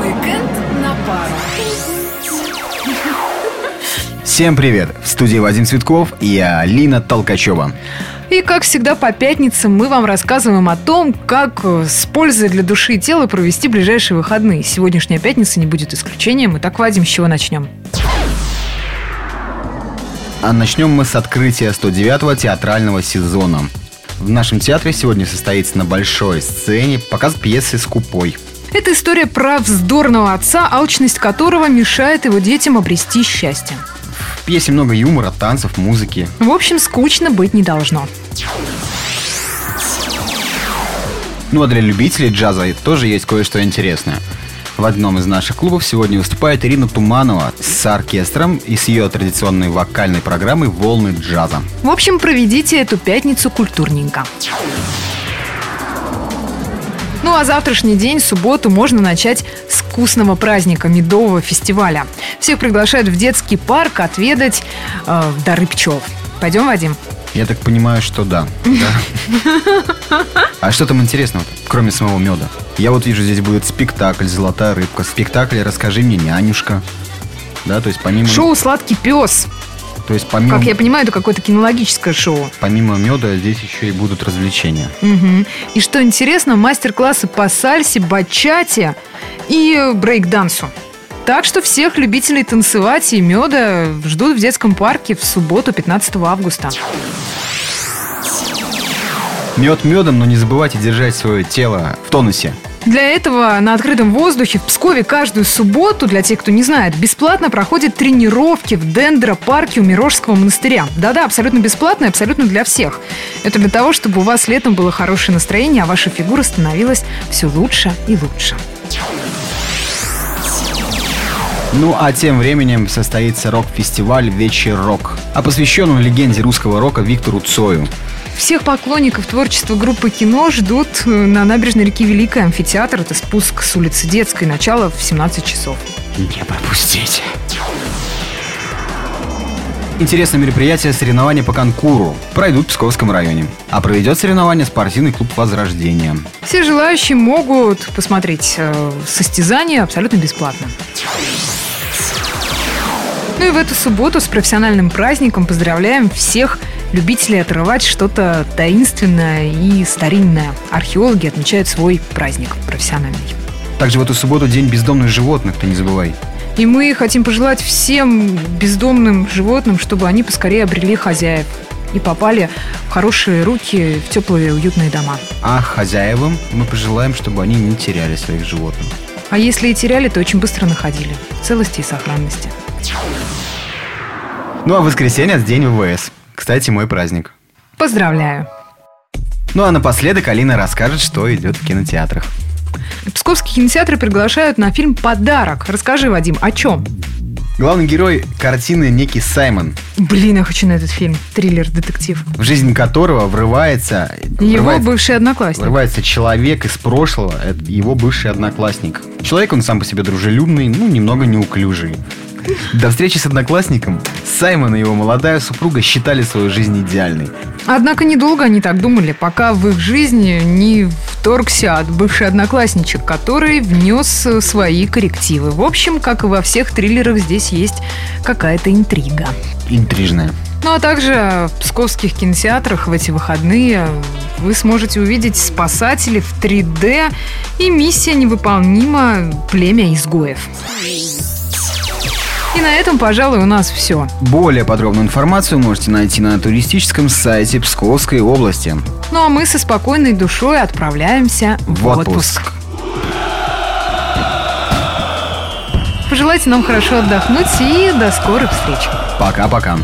Уикенд на пару. Всем привет! В студии Вадим Цветков и я, Алина Толкачева. И, как всегда, по пятницам мы вам рассказываем о том, как э, с пользой для души и тела провести ближайшие выходные. Сегодняшняя пятница не будет исключением. Итак, Вадим, с чего начнем? А начнем мы с открытия 109-го театрального сезона. В нашем театре сегодня состоится на большой сцене показ пьесы «Скупой». Это история про вздорного отца, алчность которого мешает его детям обрести счастье. В пьесе много юмора, танцев, музыки. В общем, скучно быть не должно. Ну а для любителей джаза тоже есть кое-что интересное. В одном из наших клубов сегодня выступает Ирина Туманова с оркестром и с ее традиционной вокальной программой «Волны джаза». В общем, проведите эту пятницу культурненько. Ну а завтрашний день, субботу, можно начать с вкусного праздника медового фестиваля. Всех приглашают в детский парк отведать э, дары пчел. Пойдем, Вадим? Я так понимаю, что да. Да. А что там интересного, кроме самого меда? Я вот вижу, здесь будет спектакль «Золотая рыбка». Спектакль «Расскажи мне, нянюшка». Да, то есть помимо... Шоу «Сладкий пес». То есть помимо, Как я понимаю, это какое-то кинологическое шоу. помимо меда здесь еще и будут развлечения. Мгм. И что интересно, мастер-классы по сальсе, бачате и брейк-дансу. Так что всех любителей танцевать и меда ждут в детском парке в субботу, 15 августа. Мед медом, но не забывайте держать свое тело в тонусе. Для этого на открытом воздухе в Пскове каждую субботу, для тех, кто не знает, бесплатно проходят тренировки в дендропарке у Мирожского монастыря. Да-да, абсолютно бесплатно и абсолютно для всех. Это для того, чтобы у вас летом было хорошее настроение, а ваша фигура становилась все лучше и лучше. Ну а тем временем состоится рок-фестиваль «Вечер рок», а посвящен он легенде русского рока Виктору Цою. Всех поклонников творчества группы «Кино» ждут э, на набережной реки Великая амфитеатр. Это спуск с улицы Детской, начало в 17 часов. Не пропустите. Интересное мероприятие соревнования по конкуру пройдут в Псковском районе. А проведет соревнования спортивный клуб «Возрождение». Все желающие могут посмотреть э, состязание абсолютно бесплатно. Ну и в эту субботу с профессиональным праздником поздравляем всех любителей отрывать что-то таинственное и старинное. Археологи отмечают свой праздник профессиональный. Также в эту субботу День бездомных животных, ты не забывай. И мы хотим пожелать всем бездомным животным, чтобы они поскорее обрели хозяев и попали в хорошие руки, в теплые уютные дома. А хозяевам мы пожелаем, чтобы они не теряли своих животных. А если и теряли, то очень быстро находили. Целости и сохранности. Ну а в воскресенье День ВВС. Кстати, мой праздник. Поздравляю! Ну а напоследок Алина расскажет, что идет в кинотеатрах. Псковские кинотеатры приглашают на фильм «Подарок». Расскажи, Вадим, о чем? Главный герой картины некий Саймон, Блин, я хочу на этот фильм. Триллер-детектив. в жизнь которого врывается, Его врывается, бывший одноклассник. врывается человек из прошлого, его бывший одноклассник. Человек он сам по себе дружелюбный, ну немного неуклюжий. До встречи с одноклассником Саймон и его молодая супруга считали свою жизнь идеальной. Однако недолго они так думали, пока в их жизни не вторгся от бывший одноклассничек, который внес свои коррективы. В общем, как и во всех триллерах, здесь есть какая-то интрига. Интрижная. Ну а также в псковских кинотеатрах в эти выходные вы сможете увидеть «Спасатели» в 3D и «Миссия невыполнима. Племя изгоев». И на этом, пожалуй, у нас все. Более подробную информацию можете найти на туристическом сайте Псковской области. Ну а мы со спокойной душой отправляемся в, В отпуск. отпуск. Пожелайте нам хорошо отдохнуть и до скорых встреч. Пока-пока.